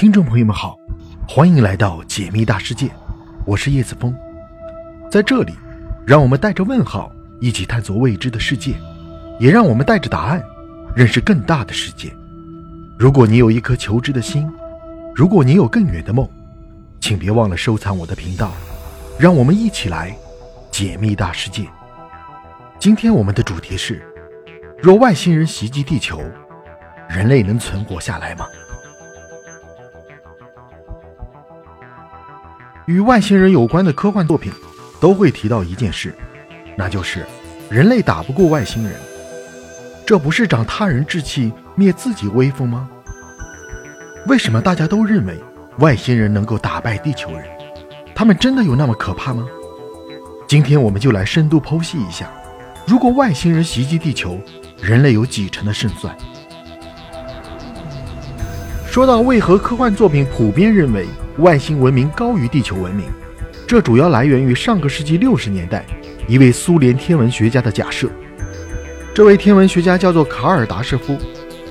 听众朋友们好，欢迎来到解密大世界，我是叶子峰，在这里，让我们带着问号一起探索未知的世界，也让我们带着答案认识更大的世界。如果你有一颗求知的心，如果你有更远的梦，请别忘了收藏我的频道，让我们一起来解密大世界。今天我们的主题是：若外星人袭击地球，人类能存活下来吗？与外星人有关的科幻作品，都会提到一件事，那就是人类打不过外星人。这不是长他人志气灭自己威风吗？为什么大家都认为外星人能够打败地球人？他们真的有那么可怕吗？今天我们就来深度剖析一下，如果外星人袭击地球，人类有几成的胜算？说到为何科幻作品普遍认为外星文明高于地球文明，这主要来源于上个世纪六十年代一位苏联天文学家的假设。这位天文学家叫做卡尔达舍夫，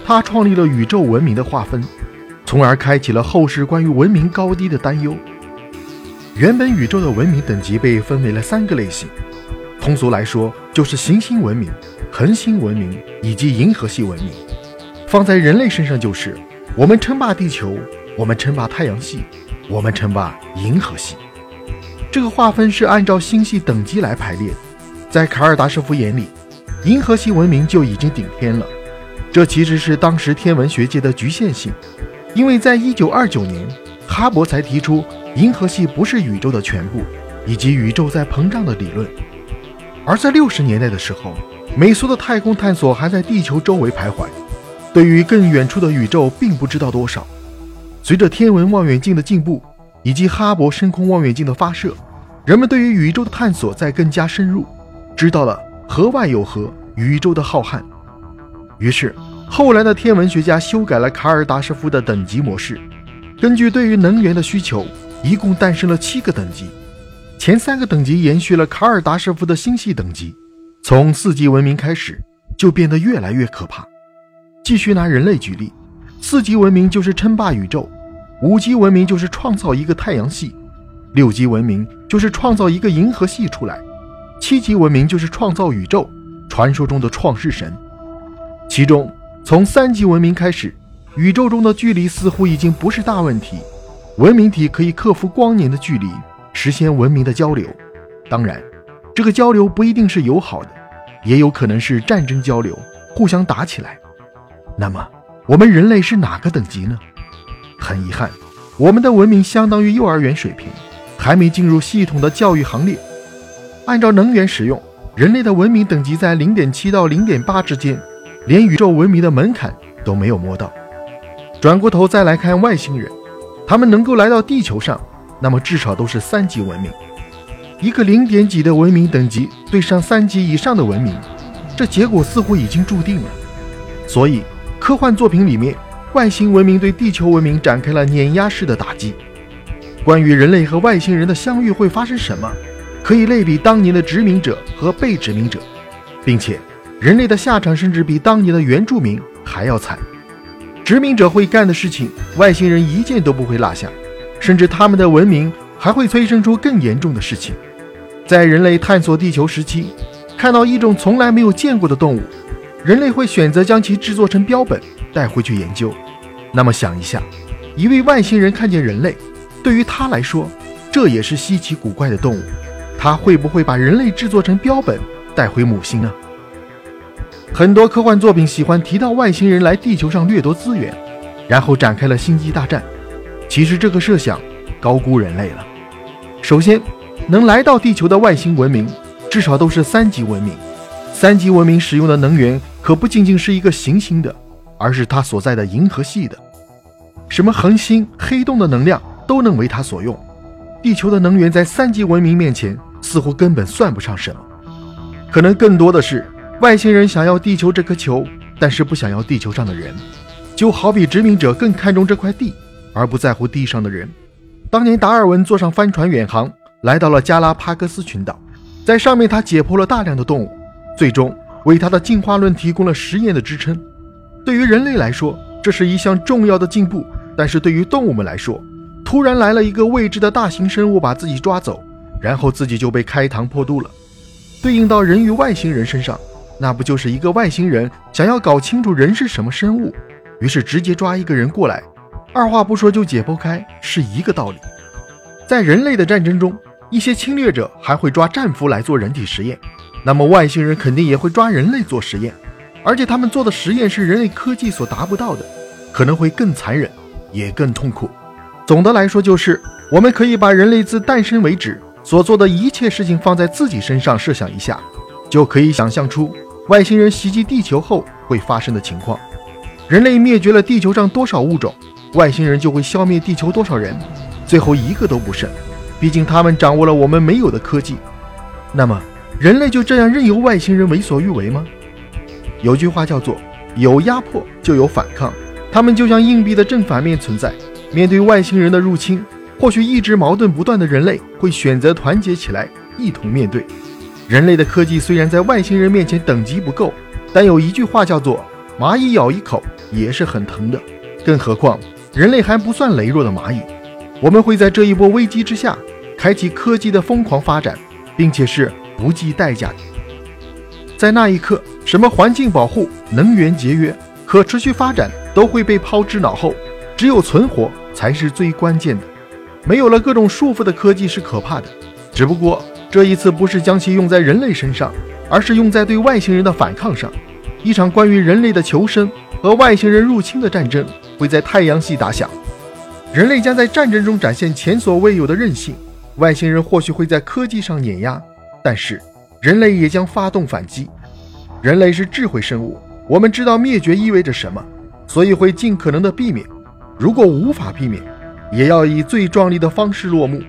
他创立了宇宙文明的划分，从而开启了后世关于文明高低的担忧。原本宇宙的文明等级被分为了三个类型，通俗来说就是行星文明、恒星文明以及银河系文明。放在人类身上就是。我们称霸地球，我们称霸太阳系，我们称霸银河系。这个划分是按照星系等级来排列。在卡尔达舍夫眼里，银河系文明就已经顶天了。这其实是当时天文学界的局限性，因为在一九二九年，哈勃才提出银河系不是宇宙的全部，以及宇宙在膨胀的理论。而在六十年代的时候，美苏的太空探索还在地球周围徘徊。对于更远处的宇宙，并不知道多少。随着天文望远镜的进步，以及哈勃深空望远镜的发射，人们对于宇宙的探索在更加深入，知道了河外有河，宇宙的浩瀚。于是，后来的天文学家修改了卡尔达舍夫的等级模式，根据对于能源的需求，一共诞生了七个等级。前三个等级延续了卡尔达舍夫的星系等级，从四级文明开始，就变得越来越可怕。继续拿人类举例，四级文明就是称霸宇宙，五级文明就是创造一个太阳系，六级文明就是创造一个银河系出来，七级文明就是创造宇宙，传说中的创世神。其中，从三级文明开始，宇宙中的距离似乎已经不是大问题，文明体可以克服光年的距离，实现文明的交流。当然，这个交流不一定是友好的，也有可能是战争交流，互相打起来。那么，我们人类是哪个等级呢？很遗憾，我们的文明相当于幼儿园水平，还没进入系统的教育行列。按照能源使用，人类的文明等级在零点七到零点八之间，连宇宙文明的门槛都没有摸到。转过头再来看外星人，他们能够来到地球上，那么至少都是三级文明。一个零点几的文明等级对上三级以上的文明，这结果似乎已经注定了。所以。科幻作品里面，外星文明对地球文明展开了碾压式的打击。关于人类和外星人的相遇会发生什么，可以类比当年的殖民者和被殖民者，并且人类的下场甚至比当年的原住民还要惨。殖民者会干的事情，外星人一件都不会落下，甚至他们的文明还会催生出更严重的事情。在人类探索地球时期，看到一种从来没有见过的动物。人类会选择将其制作成标本带回去研究。那么想一下，一位外星人看见人类，对于他来说，这也是稀奇古怪的动物。他会不会把人类制作成标本带回母星呢？很多科幻作品喜欢提到外星人来地球上掠夺资源，然后展开了星际大战。其实这个设想高估人类了。首先，能来到地球的外星文明，至少都是三级文明。三级文明使用的能源可不仅仅是一个行星的，而是它所在的银河系的。什么恒星、黑洞的能量都能为它所用。地球的能源在三级文明面前似乎根本算不上什么。可能更多的是外星人想要地球这颗球，但是不想要地球上的人。就好比殖民者更看重这块地，而不在乎地上的人。当年达尔文坐上帆船远航，来到了加拉帕戈斯群岛，在上面他解剖了大量的动物。最终为他的进化论提供了实验的支撑。对于人类来说，这是一项重要的进步，但是对于动物们来说，突然来了一个未知的大型生物把自己抓走，然后自己就被开膛破肚了。对应到人与外星人身上，那不就是一个外星人想要搞清楚人是什么生物，于是直接抓一个人过来，二话不说就解剖开，是一个道理。在人类的战争中，一些侵略者还会抓战俘来做人体实验，那么外星人肯定也会抓人类做实验，而且他们做的实验是人类科技所达不到的，可能会更残忍，也更痛苦。总的来说，就是我们可以把人类自诞生为止。所做的一切事情放在自己身上设想一下，就可以想象出外星人袭击地球后会发生的情况。人类灭绝了地球上多少物种，外星人就会消灭地球多少人，最后一个都不剩。毕竟他们掌握了我们没有的科技。那么，人类就这样任由外星人为所欲为吗？有句话叫做“有压迫就有反抗”，他们就像硬币的正反面存在。面对外星人的入侵。或许一直矛盾不断的人类会选择团结起来，一同面对。人类的科技虽然在外星人面前等级不够，但有一句话叫做“蚂蚁咬一口也是很疼的”。更何况人类还不算羸弱的蚂蚁。我们会在这一波危机之下，开启科技的疯狂发展，并且是不计代价的。在那一刻，什么环境保护、能源节约、可持续发展都会被抛之脑后，只有存活才是最关键的。没有了各种束缚的科技是可怕的，只不过这一次不是将其用在人类身上，而是用在对外星人的反抗上。一场关于人类的求生和外星人入侵的战争会在太阳系打响，人类将在战争中展现前所未有的韧性。外星人或许会在科技上碾压，但是人类也将发动反击。人类是智慧生物，我们知道灭绝意味着什么，所以会尽可能的避免。如果无法避免，也要以最壮丽的方式落幕。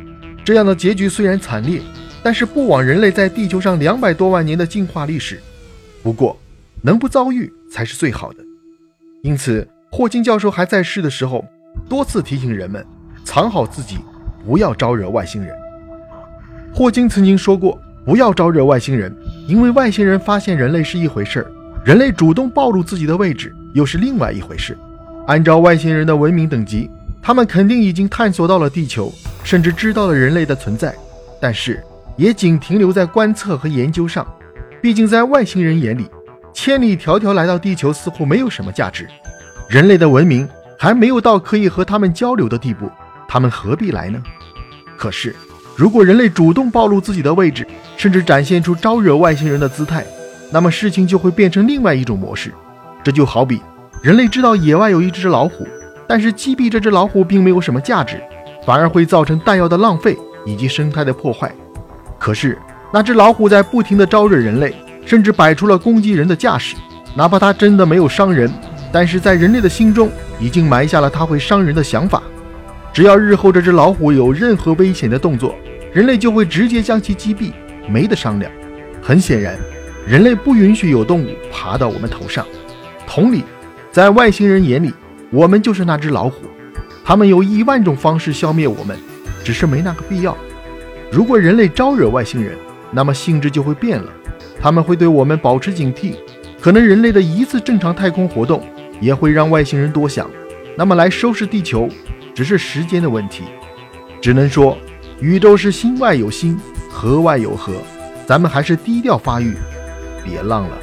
这样的结局虽然惨烈，但是不枉人类在地球上两百多万年的进化历史。不过，能不遭遇才是最好的。因此，霍金教授还在世的时候，多次提醒人们藏好自己，不要招惹外星人。霍金曾经说过：“不要招惹外星人，因为外星人发现人类是一回事儿，人类主动暴露自己的位置又是另外一回事。按照外星人的文明等级。”他们肯定已经探索到了地球，甚至知道了人类的存在，但是也仅停留在观测和研究上。毕竟在外星人眼里，千里迢迢来到地球似乎没有什么价值。人类的文明还没有到可以和他们交流的地步，他们何必来呢？可是，如果人类主动暴露自己的位置，甚至展现出招惹外星人的姿态，那么事情就会变成另外一种模式。这就好比人类知道野外有一只老虎。但是击毙这只老虎并没有什么价值，反而会造成弹药的浪费以及生态的破坏。可是那只老虎在不停地招惹人类，甚至摆出了攻击人的架势。哪怕它真的没有伤人，但是在人类的心中已经埋下了它会伤人的想法。只要日后这只老虎有任何危险的动作，人类就会直接将其击毙，没得商量。很显然，人类不允许有动物爬到我们头上。同理，在外星人眼里。我们就是那只老虎，他们有一万种方式消灭我们，只是没那个必要。如果人类招惹外星人，那么性质就会变了，他们会对我们保持警惕。可能人类的一次正常太空活动也会让外星人多想，那么来收拾地球只是时间的问题。只能说，宇宙是心外有心，河外有河，咱们还是低调发育，别浪了。